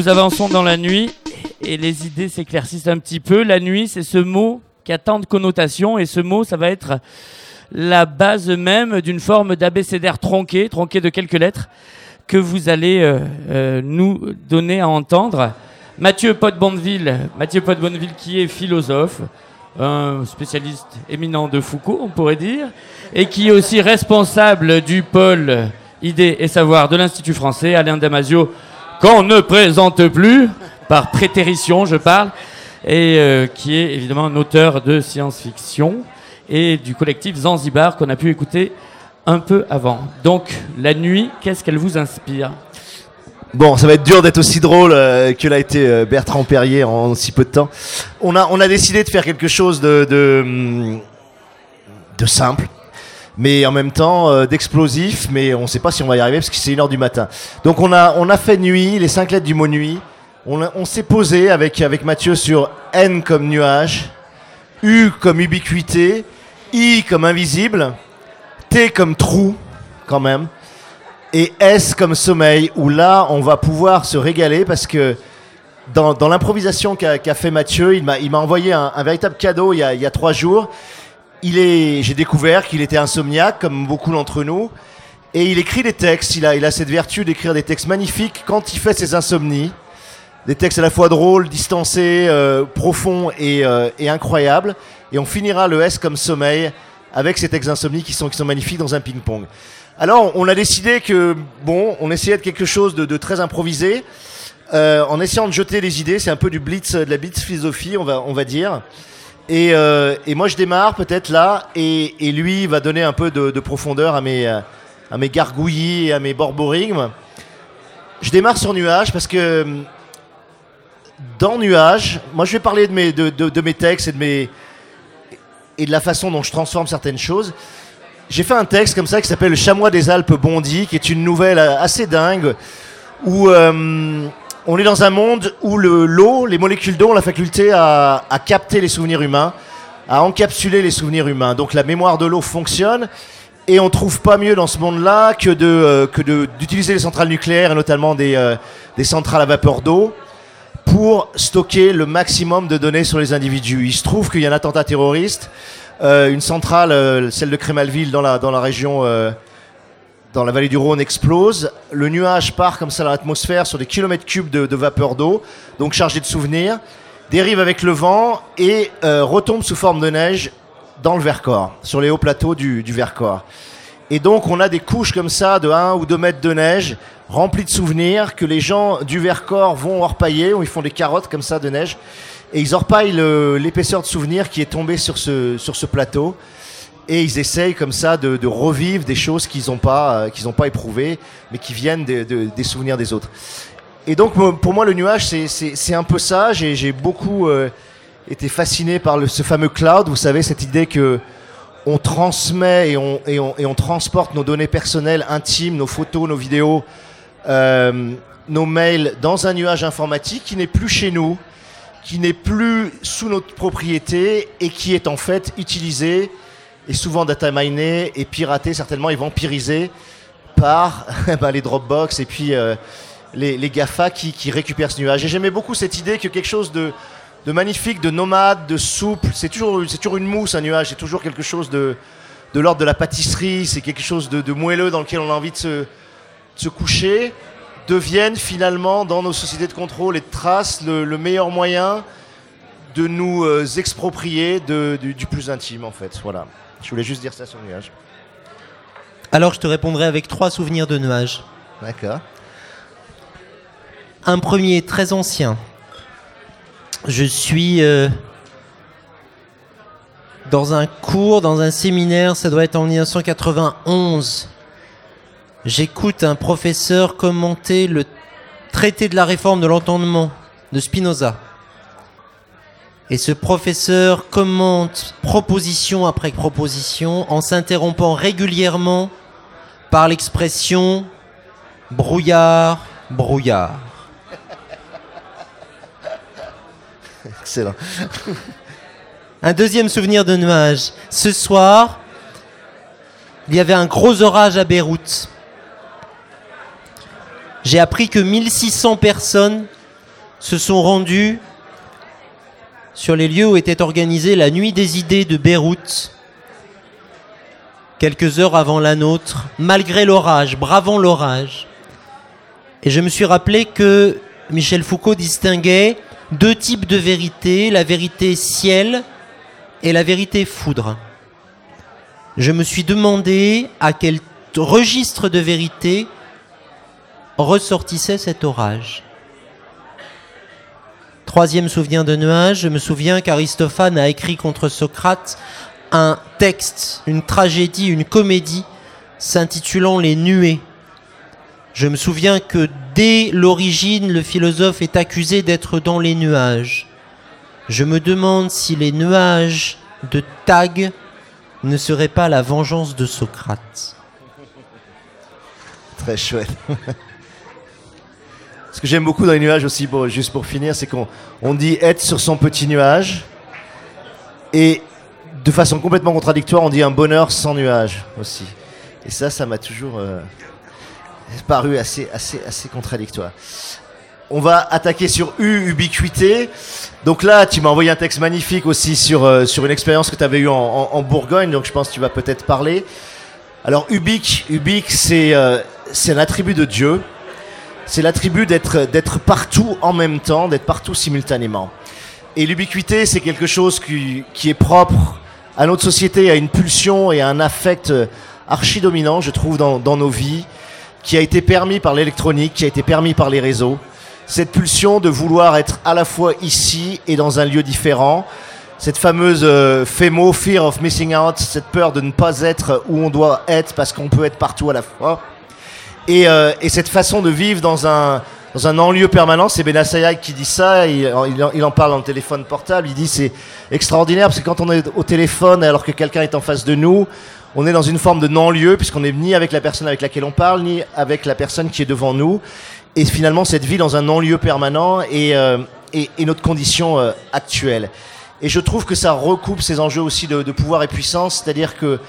nous avançons dans la nuit et les idées s'éclaircissent un petit peu. La nuit, c'est ce mot qui a tant de connotations et ce mot, ça va être la base même d'une forme d'abécédaire tronqué, tronqué de quelques lettres que vous allez euh, euh, nous donner à entendre. Mathieu Pot-Bonneville, Mathieu Pot-Bonneville qui est philosophe, un spécialiste éminent de Foucault, on pourrait dire, et qui est aussi responsable du pôle Idées et Savoir de l'Institut français, Alain Damasio, qu'on ne présente plus, par prétérition je parle, et euh, qui est évidemment un auteur de science-fiction et du collectif Zanzibar qu'on a pu écouter un peu avant. Donc, la nuit, qu'est-ce qu'elle vous inspire? Bon, ça va être dur d'être aussi drôle euh, que l'a été euh, Bertrand Perrier en si peu de temps. On a, décidé de faire quelque chose de, hum, de simple, mais en même temps euh, d'explosif, mais on ne sait pas si on va y arriver parce que c'est une heure du matin. Donc on a, on a fait nuit, les cinq lettres du mot nuit. On, s'est posé avec, avec Mathieu sur N comme nuage, U comme ubiquité, I comme invisible, T comme trou, quand même et S comme sommeil, où là, on va pouvoir se régaler parce que dans, dans l'improvisation qu'a fait Mathieu, il m'a il m'a envoyé un, un véritable cadeau il y a, il y a trois jours. Il est, j'ai découvert qu'il était insomniaque, comme beaucoup d'entre nous, et il écrit des textes. Il a, il a cette vertu d'écrire des textes magnifiques quand il fait ses insomnies. Des textes à la fois drôles, distancés, euh, profonds et, euh, et incroyables. Et on finira le S comme sommeil avec ces textes d'insomnie qui sont, qui sont magnifiques dans un ping-pong. Alors, on a décidé que, bon, on essayait de quelque chose de, de très improvisé, euh, en essayant de jeter des idées. C'est un peu du blitz, de la blitz philosophie, on va, on va dire. Et, euh, et moi, je démarre peut-être là, et, lui va donner un peu de, de profondeur à mes, gargouillis et à mes borborigmes. Je démarre sur Nuage parce que dans Nuage, moi, je vais parler de mes, textes et de mes et de la façon dont je transforme certaines choses. J'ai fait un texte comme ça qui s'appelle Le chamois des Alpes bondi, qui est une nouvelle euh, assez dingue, où euh, on est dans un monde où le- l'eau, les molécules d'eau ont la faculté à, à capter les souvenirs humains, à encapsuler les souvenirs humains. Donc la mémoire de l'eau fonctionne, et on trouve pas mieux dans ce monde-là que euh, d'utiliser les centrales nucléaires, et notamment des, euh, des centrales à vapeur d'eau, pour stocker le maximum de données sur les individus. Il se trouve qu'il y a un attentat terroriste, euh, une centrale, celle de Crémalville dans la, région, dans la vallée du Rhône, explose. Le nuage part comme ça dans l'atmosphère sur des kilomètres cubes de, vapeur d'eau, donc chargé de souvenirs, dérive avec le vent et euh, retombe sous forme de neige dans le Vercors, sur les hauts plateaux du, Vercors. Et donc on a des couches comme ça de 1 ou 2 mètres de neige remplies de souvenirs que les gens du Vercors vont orpailler, où ils font des carottes comme ça de neige, et ils orpaillent le- l'épaisseur de souvenirs qui est tombée sur ce, sur ce plateau. Et ils essayent comme ça de, revivre des choses qu'ils n'ont pas, euh, pas éprouvées, mais qui viennent de- de- des souvenirs des autres. Et donc pour moi le nuage c'est- un peu ça. J'ai beaucoup euh, été fasciné par ce fameux cloud. Vous savez cette idée que on transmet et on transporte nos données personnelles intimes, nos photos, nos vidéos, euh, nos mails dans un nuage informatique qui n'est plus chez nous, qui n'est plus sous notre propriété et qui est en fait utilisé et souvent data miné et piraté certainement et vampirisé par ben, les Dropbox et puis euh, les, GAFA qui, récupèrent ce nuage. Et j'aimais beaucoup cette idée que quelque chose de, magnifique, de nomade, de souple, c'est toujours, c'est toujours une mousse un nuage, c'est toujours quelque chose de, de l'ordre de la pâtisserie, c'est quelque chose de, moelleux dans lequel on a envie de se, coucher, deviennent finalement dans nos sociétés de contrôle et de traces le, le meilleur moyen de nous euh, exproprier du, du plus intime en fait. Voilà. Je voulais juste dire ça sur le nuage. Alors je te répondrai avec trois souvenirs de nuages. D'accord. Un premier très ancien. Je suis euh, dans un cours, dans un séminaire, ça doit être en 1991. J'écoute un professeur commenter le traité de la réforme de l'entendement de Spinoza. Et ce professeur commente proposition après proposition en s'interrompant régulièrement par l'expression brouillard, brouillard. Excellent. Un deuxième souvenir de nuage. Ce soir, il y avait un gros orage à Beyrouth. J'ai appris que 1600 personnes se sont rendus sur les lieux où était organisée la Nuit des idées de Beyrouth, quelques heures avant la nôtre, malgré l'orage, bravant l'orage. Et je me suis rappelé que Michel Foucault distinguait deux types de vérité, la vérité ciel et la vérité foudre. Je me suis demandé à quel registre de vérité ressortissait cet orage. Troisième souvenir de nuage, je me souviens qu'Aristophane a écrit contre Socrate un texte, une tragédie, une comédie s'intitulant Les nuées. Je me souviens que dès l'origine, le philosophe est accusé d'être dans les nuages. Je me demande si les nuages de Tag ne seraient pas la vengeance de Socrate. Très chouette. Ce que j'aime beaucoup dans les nuages aussi, juste pour finir, c'est qu'on on dit être sur son petit nuage. Et de façon complètement contradictoire, on dit un bonheur sans nuage aussi. Et ça, ça m'a toujours euh, paru assez, assez, assez contradictoire. On va attaquer sur U, ubiquité. Donc là, tu m'as envoyé un texte magnifique aussi sur, euh, sur une expérience que tu avais eue en, Bourgogne, donc je pense que tu vas peut-être parler. Alors ubique, ubique c'est euh, un attribut de Dieu c'est l'attribut d'être, d'être partout en même temps, d'être partout simultanément. Et l'ubiquité, c'est quelque chose qui, qui, est propre à notre société, à une pulsion et à un affect archi-dominant, je trouve, dans, dans nos vies, qui a été permis par l'électronique, qui a été permis par les réseaux. Cette pulsion de vouloir être à la fois ici et dans un lieu différent. Cette fameuse euh, FEMO, Fear of Missing Out, cette peur de ne pas être où on doit être parce qu'on peut être partout à la fois. Euh, et, cette façon de vivre dans un, dans un enlieu permanent, c'est Benassayag qui dit ça, il, en parle dans le téléphone portable, il dit c'est extraordinaire parce que quand on est au téléphone alors que quelqu'un est en face de nous, on est dans une forme de non-lieu puisqu'on n'est ni avec la personne avec laquelle on parle, ni avec la personne qui est devant nous. Et finalement, cette vie dans un non-lieu permanent est, euh, notre condition euh, actuelle. Et je trouve que ça recoupe ces enjeux aussi de pouvoir et puissance, c'est-à-dire que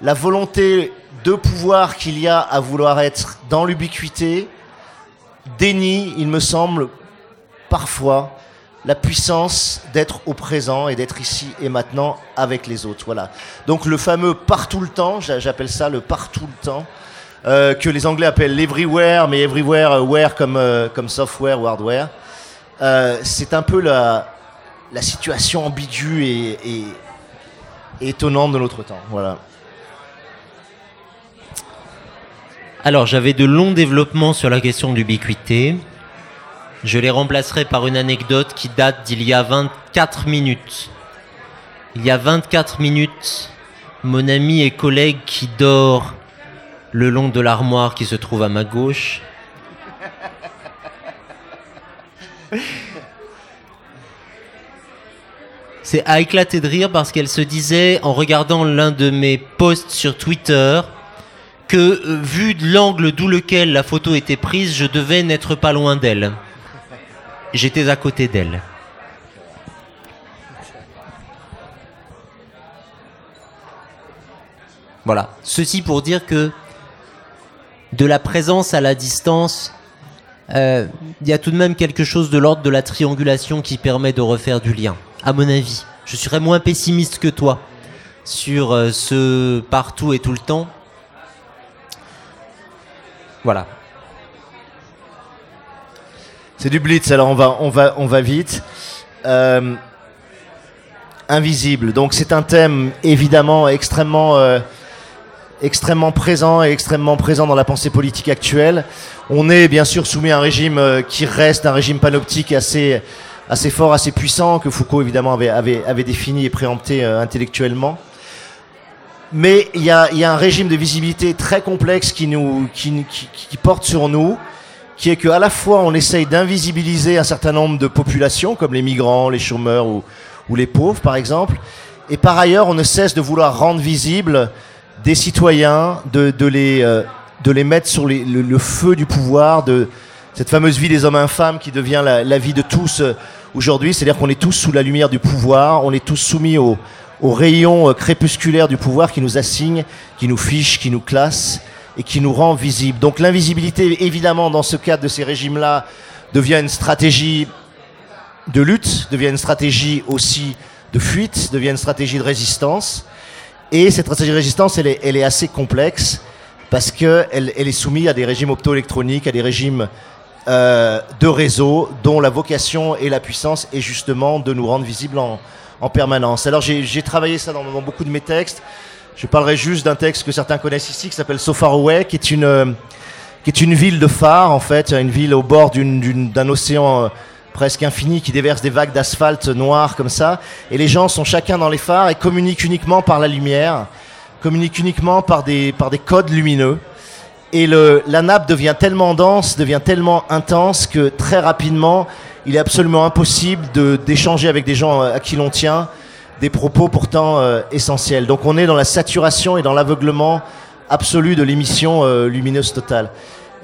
la volonté de pouvoir qu'il y a à vouloir être dans l'ubiquité dénie, il me semble, parfois la puissance d'être au présent et d'être ici et maintenant avec les autres. Voilà. Donc le fameux partout le temps, j'appelle ça le partout le temps, euh, que les Anglais appellent l'everywhere, mais everywhere, euh, where comme, euh, comme software hardware. c'est un peu la, situation ambiguë et, et, et étonnante de notre temps. Voilà. Alors, j'avais de longs développements sur la question d'ubiquité. Je les remplacerai par une anecdote qui date d'il y a 24 minutes. Il y a 24 minutes, mon ami et collègue qui dort le long de l'armoire qui se trouve à ma gauche. C'est à éclater de rire parce qu'elle se disait, en regardant l'un de mes posts sur Twitter, que, euh, vu de l'angle d'où lequel la photo était prise, je devais n'être pas loin d'elle. J'étais à côté d'elle. Voilà. Ceci pour dire que de la présence à la distance, euh, il y a tout de même quelque chose de l'ordre de la triangulation qui permet de refaire du lien, à mon avis. Je serais moins pessimiste que toi sur euh, ce partout et tout le temps. Voilà. C'est du blitz, alors on va, on va, on va vite. Euh, invisible. Donc c'est un thème évidemment extrêmement, euh, extrêmement présent et extrêmement présent dans la pensée politique actuelle. On est bien sûr soumis à un régime euh, qui reste un régime panoptique assez, fort, assez puissant, que Foucault évidemment avait, avait, avait défini et préempté intellectuellement mais il y a, y a, un régime de visibilité très complexe qui nous qui, qui, qui porte sur nous qui est que à la fois on essaye d'invisibiliser un certain nombre de populations comme les migrants, les chômeurs ou, ou les pauvres par exemple. Et par ailleurs on ne cesse de vouloir rendre visibles des citoyens de, de les euh, de les mettre sur les, le, feu du pouvoir de cette fameuse vie des hommes infâmes qui devient la, la vie de tous euh, aujourd'hui. C'est-à-dire qu'on est tous sous la lumière du pouvoir on est tous soumis au au rayon euh, crépusculaire du pouvoir qui nous assigne, qui nous fiche, qui nous classe et qui nous rend visibles. Donc l'invisibilité, évidemment, dans ce cadre de ces régimes-là, devient une stratégie de lutte, devient une stratégie aussi de fuite, devient une stratégie de résistance. Et cette stratégie de résistance, elle est, assez complexe parce qu'elle elle est soumise à des régimes optoélectroniques, à des régimes euh, de réseau dont la vocation et la puissance est justement de nous rendre visibles en, en permanence. Alors j'ai travaillé ça dans, beaucoup de mes textes. Je parlerai juste d'un texte que certains connaissent ici qui s'appelle So Far Away, qui est une, euh, qui est une ville de phare en fait, une ville au bord d'un océan euh, presque infini qui déverse des vagues d'asphalte noir comme ça. Et les gens sont chacun dans les phares et communiquent uniquement par la lumière, communiquent uniquement par des, par des codes lumineux. Et le, la nappe devient tellement dense, devient tellement intense que très rapidement, il est absolument impossible d'échanger avec des gens à qui l'on tient des propos pourtant euh, essentiels. Donc on est dans la saturation et dans l'aveuglement absolu de l'émission euh, lumineuse totale.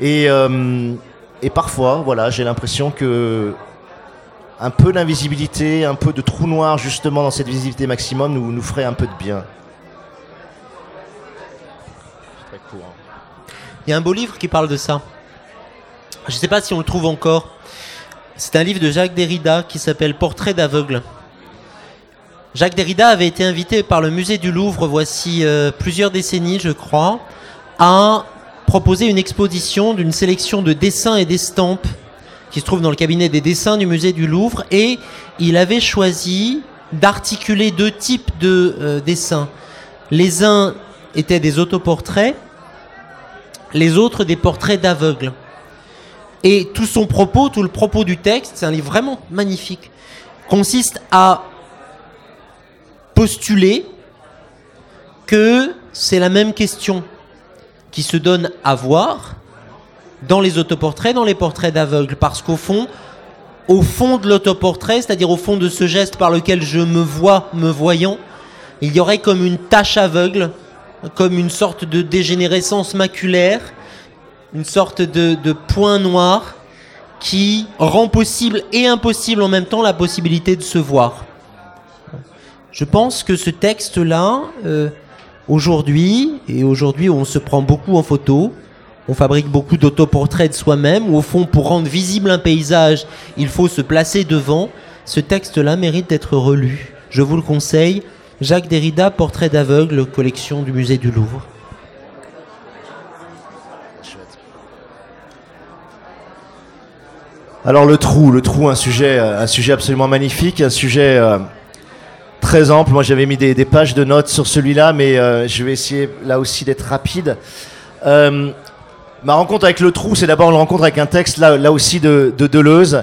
Et, euh, et parfois, voilà, j'ai l'impression que un peu d'invisibilité, un peu de trou noir justement dans cette visibilité maximum nous, nous ferait un peu de bien. Il y a un beau livre qui parle de ça. Je ne sais pas si on le trouve encore. C'est un livre de Jacques Derrida qui s'appelle Portrait d'aveugle. Jacques Derrida avait été invité par le musée du Louvre, voici euh, plusieurs décennies, je crois, à proposer une exposition d'une sélection de dessins et d'estampes qui se trouve dans le cabinet des dessins du musée du Louvre, et il avait choisi d'articuler deux types de euh, dessins. Les uns étaient des autoportraits, les autres des portraits d'aveugles. Et tout son propos, tout le propos du texte, c'est un livre vraiment magnifique, consiste à postuler que c'est la même question qui se donne à voir, dans les autoportraits, dans les portraits d'aveugles, parce qu'au fond, au fond de l'autoportrait, c'est-à-dire au fond de ce geste par lequel je me vois, me voyant, il y aurait comme une tache aveugle, comme une sorte de dégénérescence maculaire, une sorte de, point noir qui rend possible et impossible en même temps la possibilité de se voir. Je pense que ce texte-là, euh, aujourd'hui, et aujourd'hui on se prend beaucoup en photo, on fabrique beaucoup d'autoportraits de soi-même, où au fond, pour rendre visible un paysage, il faut se placer devant. Ce texte-là mérite d'être relu. Je vous le conseille. Jacques Derrida, Portrait d'aveugle, collection du musée du Louvre. Alors le trou, le trou, un sujet, un sujet absolument magnifique, un sujet euh, très ample. Moi, j'avais mis des, pages de notes sur celui-là, mais euh, je vais essayer là aussi d'être rapide. Euh, Ma rencontre avec le trou, c'est d'abord une rencontre avec un texte là, là aussi de, de, Deleuze,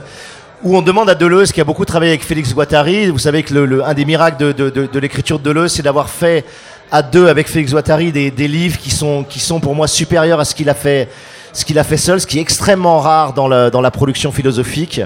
où on demande à Deleuze, qui a beaucoup travaillé avec Félix Guattari, vous savez que le, un des miracles de, de, de l'écriture de Deleuze, c'est d'avoir fait à deux avec Félix Guattari des, des, livres qui sont, qui sont pour moi supérieurs à ce qu'il a fait, ce qu'il a fait seul, ce qui est extrêmement rare dans la, dans la production philosophique.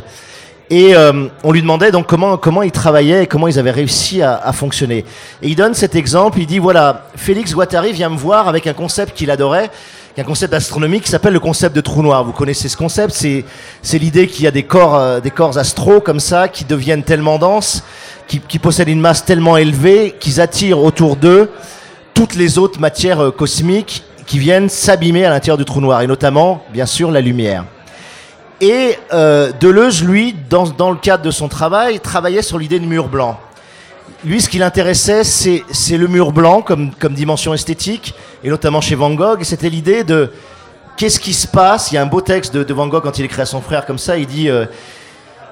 Et euh, on lui demandait donc comment comment il travaillait et comment ils avaient réussi à, à, fonctionner. Et il donne cet exemple. Il dit voilà, Félix Guattari vient me voir avec un concept qu'il adorait, un concept astronomique qui s'appelle le concept de trou noir. Vous connaissez ce concept C'est c'est l'idée qu'il y a des corps euh, des corps astro comme ça qui deviennent tellement denses, qui, qui possèdent une masse tellement élevée qu'ils attirent autour d'eux toutes les autres matières euh, cosmiques qui viennent s'abîmer à l'intérieur du trou noir et notamment bien sûr la lumière. Et euh, Deleuze, lui, dans, dans le cadre de son travail, travaillait sur l'idée de mur blanc lui, ce qui l'intéressait, c'est le mur blanc comme, comme dimension esthétique, et notamment chez Van Gogh. C'était l'idée de qu'est-ce qui se passe. Il y a un beau texte de, de, Van Gogh quand il écrit à son frère comme ça. Il dit, euh,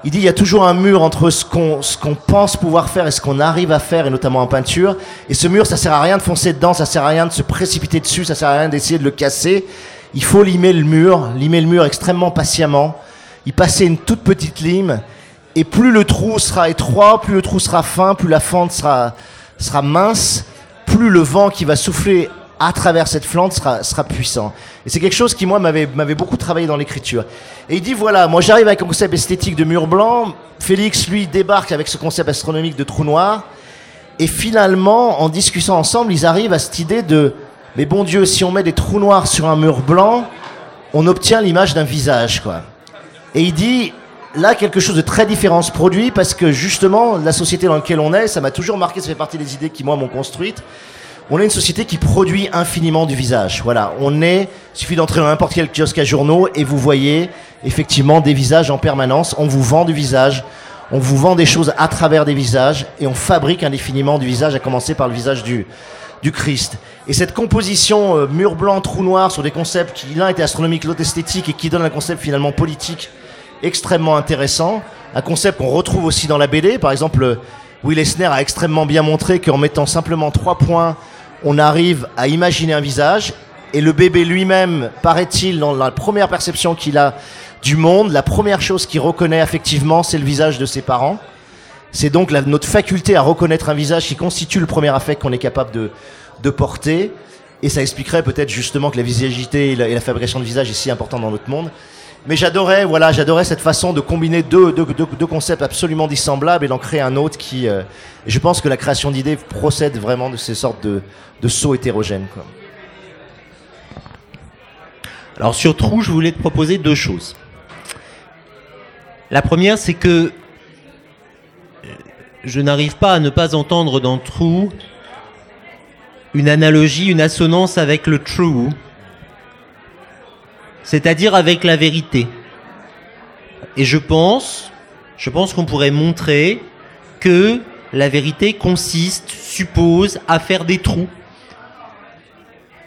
il dit, il y a toujours un mur entre ce qu'on pense pouvoir faire et ce qu'on arrive à faire, et notamment en peinture. Et ce mur, ça sert à rien de foncer dedans, ça sert à rien de se précipiter dessus, ça sert à rien d'essayer de le casser. Il faut limer le mur, limer le mur extrêmement patiemment, y passer une toute petite lime et plus le trou sera étroit, plus le trou sera fin, plus la fente sera, sera mince, plus le vent qui va souffler à travers cette sera, sera puissant. Et c'est quelque chose qui, moi, m'avait, m'avait beaucoup travaillé dans l'écriture. Et il dit, voilà, moi j'arrive avec un concept esthétique de mur blanc, Félix, lui, débarque avec ce concept astronomique de trou noir, et finalement, en discutant ensemble, ils arrivent à cette idée de, mais bon Dieu, si on met des trous noirs sur un mur blanc, on obtient l'image d'un visage, quoi. Et il dit, là, quelque chose de très différent se produit parce que justement, la société dans laquelle on est, ça m'a toujours marqué, ça fait partie des idées qui, moi, m'ont construite. On est une société qui produit infiniment du visage. Voilà, on est, suffit d'entrer dans n'importe quel kiosque à journaux et vous voyez effectivement des visages en permanence. On vous vend du visage, On vous vend des choses à travers des visages et on fabrique indéfiniment du visage, à commencer par le visage du, du Christ. Et cette composition euh, mur blanc, trou noir sur des concepts qui l'un était astronomique, l'autre esthétique et qui donne un concept finalement politique extrêmement intéressant. Un concept qu'on retrouve aussi dans la BD. Par exemple, Will Eisner a extrêmement bien montré qu'en mettant simplement trois points, on arrive à imaginer un visage. Et le bébé lui-même, paraît-il, dans la première perception qu'il a du monde, la première chose qu'il reconnaît affectivement, c'est le visage de ses parents. C'est donc notre faculté à reconnaître un visage qui constitue le premier affect qu'on est capable de, de porter. Et ça expliquerait peut-être justement que la visagité et la, et la, fabrication de visage est si importante dans notre monde. Mais j'adorais, voilà, j'adorais cette façon de combiner deux, concepts absolument dissemblables et d'en créer un autre qui. Euh, je pense que la création d'idées procède vraiment de ces sortes de, de sauts hétérogènes. Quoi. Alors sur Trou, je voulais te proposer deux choses. La première, c'est que je n'arrive pas à ne pas entendre dans True une analogie, une assonance avec le true, c'est-à-dire avec la vérité. Et je pense, je pense qu'on pourrait montrer que la vérité consiste, suppose, à faire des trous,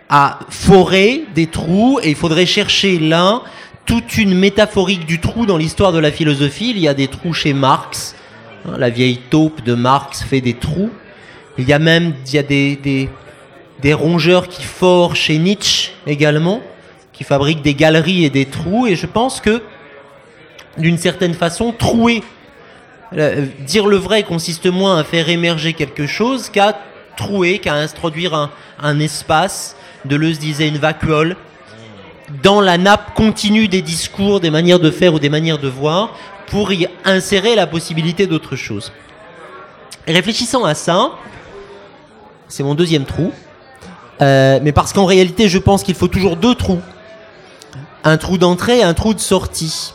à forer des trous, et il faudrait chercher là toute une métaphorique du trou dans l'histoire de la philosophie. Il y a des trous chez Marx, la vieille taupe de Marx fait des trous. Il y a même il y a des, des, des rongeurs qui forent chez Nietzsche également, qui fabriquent des galeries et des trous. Et je pense que, d'une certaine façon, trouer, euh, dire le vrai consiste moins à faire émerger quelque chose qu'à trouer, qu'à introduire un, un espace. Deleuze disait une vacuole dans la nappe continue des discours, des manières de faire ou des manières de voir, pour y insérer la possibilité d'autre chose. Réfléchissant à ça, c'est mon deuxième trou, euh, mais parce qu'en réalité, je pense qu'il faut toujours deux trous. Un trou d'entrée et un trou de sortie.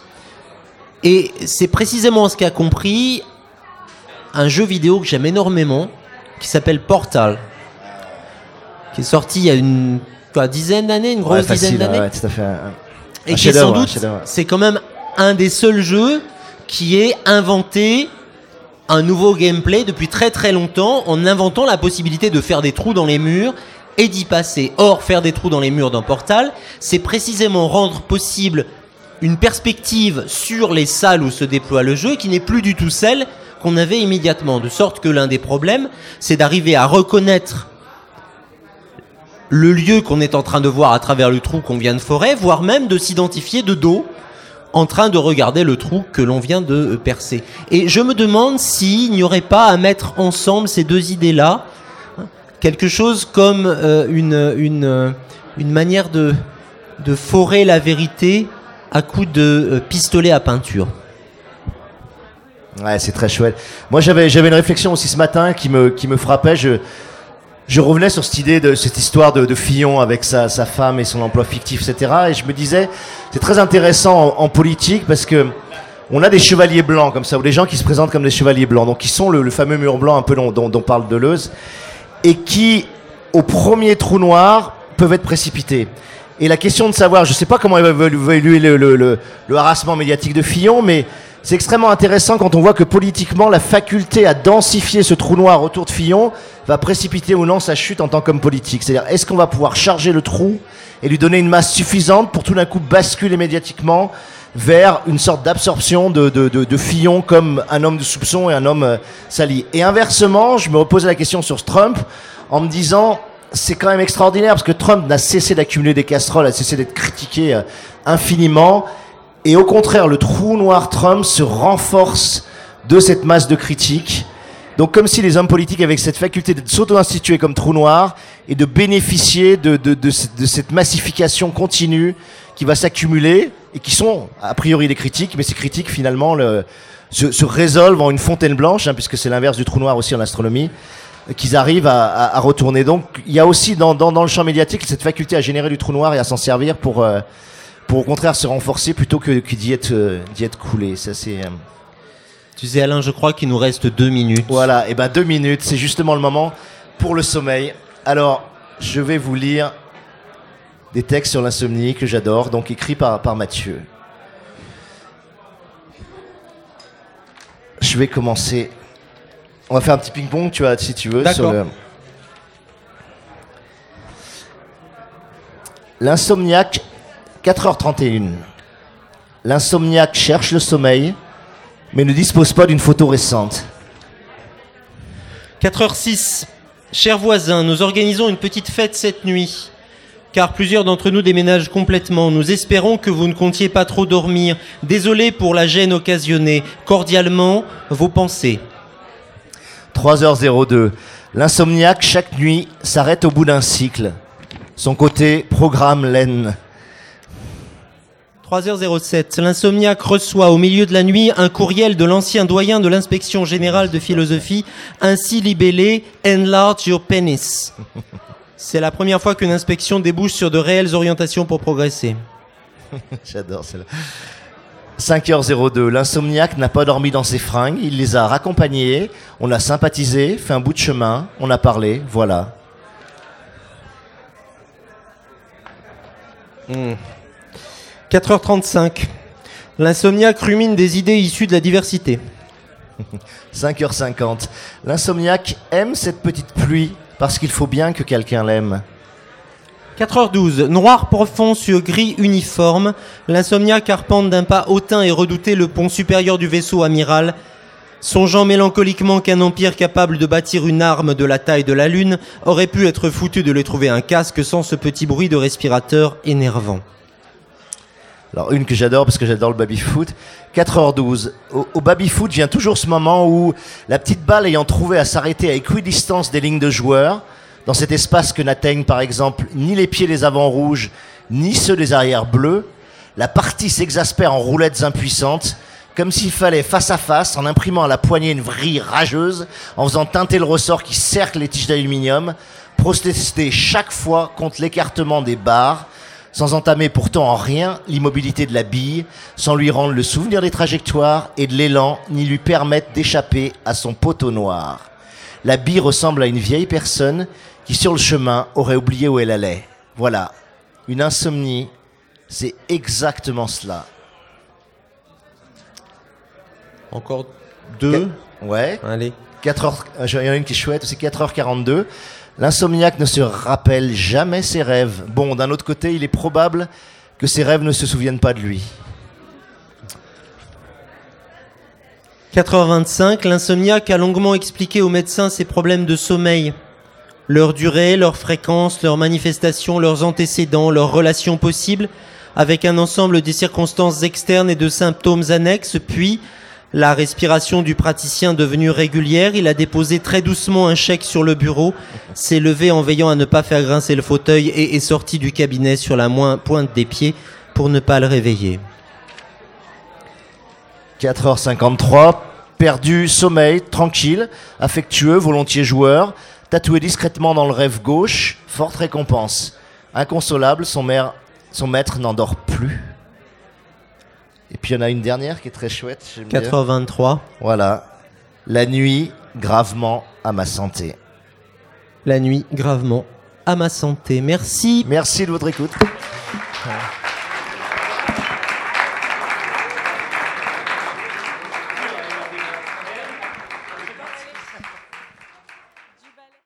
Et c'est précisément ce qu'a compris un jeu vidéo que j'aime énormément, qui s'appelle Portal, qui est sorti il y a une quoi, dizaine d'années, une grosse Ouais, dizaine facile, d'années. ouais, tout à fait. un- Et qui est sans doute, c'est quand même un des seuls jeux qui ait inventé un nouveau gameplay depuis très très longtemps en inventant la possibilité de faire des trous dans les murs et d'y passer. Or, faire des trous dans les murs d'un portal, c'est précisément rendre possible une perspective sur les salles où se déploie le jeu qui n'est plus du tout celle qu'on avait immédiatement. De sorte que l'un des problèmes, c'est d'arriver à reconnaître le lieu qu'on est en train de voir à travers le trou qu'on vient de forer, voire même de s'identifier de dos en train de regarder le trou que l'on vient de percer. Et je me demande s'il n'y aurait pas à mettre ensemble ces deux idées-là, quelque chose comme euh, une, une, une manière de, de forer la vérité à coups de euh, pistolet à peinture. Ouais, c'est très chouette. Moi, j'avais j'avais une réflexion aussi ce matin qui me qui me frappait. Je je revenais sur cette idée de cette histoire de, Fillon avec sa, sa femme et son emploi fictif, etc. Et je me disais, c'est très intéressant en, politique parce que on a des chevaliers blancs comme ça, ou des gens qui se présentent comme des chevaliers blancs, donc qui sont le, le fameux mur blanc un peu dont, dont, dont parle Deleuze, et qui, au premier trou noir, peuvent être précipités. Et la question de savoir, je sais pas comment évaluer le, le, le, le harassement médiatique de Fillon, mais c'est extrêmement intéressant quand on voit que politiquement, la faculté à densifier ce trou noir autour de Fillon va précipiter ou non sa chute en tant qu'homme politique. C'est-à-dire, est-ce qu'on va pouvoir charger le trou et lui donner une masse suffisante pour tout d'un coup basculer médiatiquement vers une sorte d'absorption de, de, de, Fillon comme un homme de soupçon et un homme euh, sali. Et inversement, je me repose la question sur Trump en me disant, c'est quand même extraordinaire parce que Trump n'a cessé d'accumuler des casseroles, a cessé d'être critiqué euh, infiniment. Et au contraire, le trou noir Trump se renforce de cette masse de critiques. Donc comme si les hommes politiques avaient cette faculté de s'auto-instituer comme trou noir et de bénéficier de, de, de, de cette massification continue qui va s'accumuler et qui sont a priori des critiques, mais ces critiques finalement le- se, se résolvent en une fontaine blanche, hein, puisque c'est l'inverse du trou noir aussi en astronomie, euh, qu'ils arrivent à, à- à retourner. Donc il y a aussi dans, dans, dans le champ médiatique cette faculté à générer du trou noir et à s'en servir pour, euh, pour au contraire se renforcer plutôt que, que d'y être, euh, être coulé. Ça c'est... euh, Tu sais Alain, je crois qu'il nous reste deux minutes. voilà, et ben deux minutes, c'est justement le moment pour le sommeil. Alors, je vais vous lire des textes sur l'insomnie que j'adore, donc écrits par, par Mathieu. Je vais commencer. On va faire un petit ping-pong, tu vois, si tu veux. Sur le- L'insomniaque, 4h31. L'insomniaque cherche le sommeil, mais ne dispose pas d'une photo récente. 4h06. Chers voisins, nous organisons une petite fête cette nuit. Car plusieurs d'entre nous déménagent complètement. Nous espérons que vous ne comptiez pas trop dormir. Désolé pour la gêne occasionnée. Cordialement, vos pensées. 3h02. L'insomniaque, chaque nuit, s'arrête au bout d'un cycle. Son côté programme l'aine. 3h07. L'insomniaque reçoit au milieu de la nuit un courriel de l'ancien doyen de l'inspection générale de philosophie, ainsi libellé Enlarge your penis. C'est la première fois qu'une inspection débouche sur de réelles orientations pour progresser. J'adore celle-là. 5h02. L'insomniaque n'a pas dormi dans ses fringues. Il les a raccompagnés. On a sympathisé, fait un bout de chemin. On a parlé. Voilà. 4h35. L'insomniaque rumine des idées issues de la diversité. 5h50. L'insomniaque aime cette petite pluie parce qu'il faut bien que quelqu'un l'aime. 4h12. Noir profond sur gris uniforme. L'insomniaque arpente d'un pas hautain et redouté le pont supérieur du vaisseau amiral. Songeant mélancoliquement qu'un empire capable de bâtir une arme de la taille de la Lune aurait pu être foutu de lui trouver un casque sans ce petit bruit de respirateur énervant. Alors une que j'adore parce que j'adore le baby-foot. 4h12. Au, au baby-foot vient toujours ce moment où la petite balle ayant trouvé à s'arrêter à équidistance des lignes de joueurs, dans cet espace que n'atteignent par exemple ni les pieds des avants rouges, ni ceux des arrières bleus, la partie s'exaspère en roulettes impuissantes, comme s'il fallait face à face, en imprimant à la poignée une vrille rageuse, en faisant teinter le ressort qui cercle les tiges d'aluminium, protester chaque fois contre l'écartement des barres, sans entamer pourtant en rien l'immobilité de la bille, sans lui rendre le souvenir des trajectoires et de l'élan, ni lui permettre d'échapper à son poteau noir. La bille ressemble à une vieille personne qui, sur le chemin, aurait oublié où elle allait. Voilà. Une insomnie, c'est exactement cela. Encore deux. Ouais. Allez. 4 heures, euh, il y en a une qui est chouette aussi, 4h42. L'insomniaque ne se rappelle jamais ses rêves. Bon, d'un autre côté, il est probable que ses rêves ne se souviennent pas de lui. 4h25, l'insomniaque a longuement expliqué aux médecins ses problèmes de sommeil. Leur durée, leur fréquence, leurs manifestations, leurs antécédents, leurs relations possibles, avec un ensemble des circonstances externes et de symptômes annexes, puis, la respiration du praticien devenue régulière, il a déposé très doucement un chèque sur le bureau, s'est levé en veillant à ne pas faire grincer le fauteuil et est sorti du cabinet sur la pointe des pieds pour ne pas le réveiller. 4h53, perdu, sommeil, tranquille, affectueux, volontiers joueur, tatoué discrètement dans le rêve gauche, forte récompense. Inconsolable, son, son maître n'endort plus. Et puis il y en a une dernière qui est très chouette. j'aime bien. 4h23, Voilà. La nuit, gravement à ma santé. la nuit gravement à ma santé. Merci. Merci de votre écoute.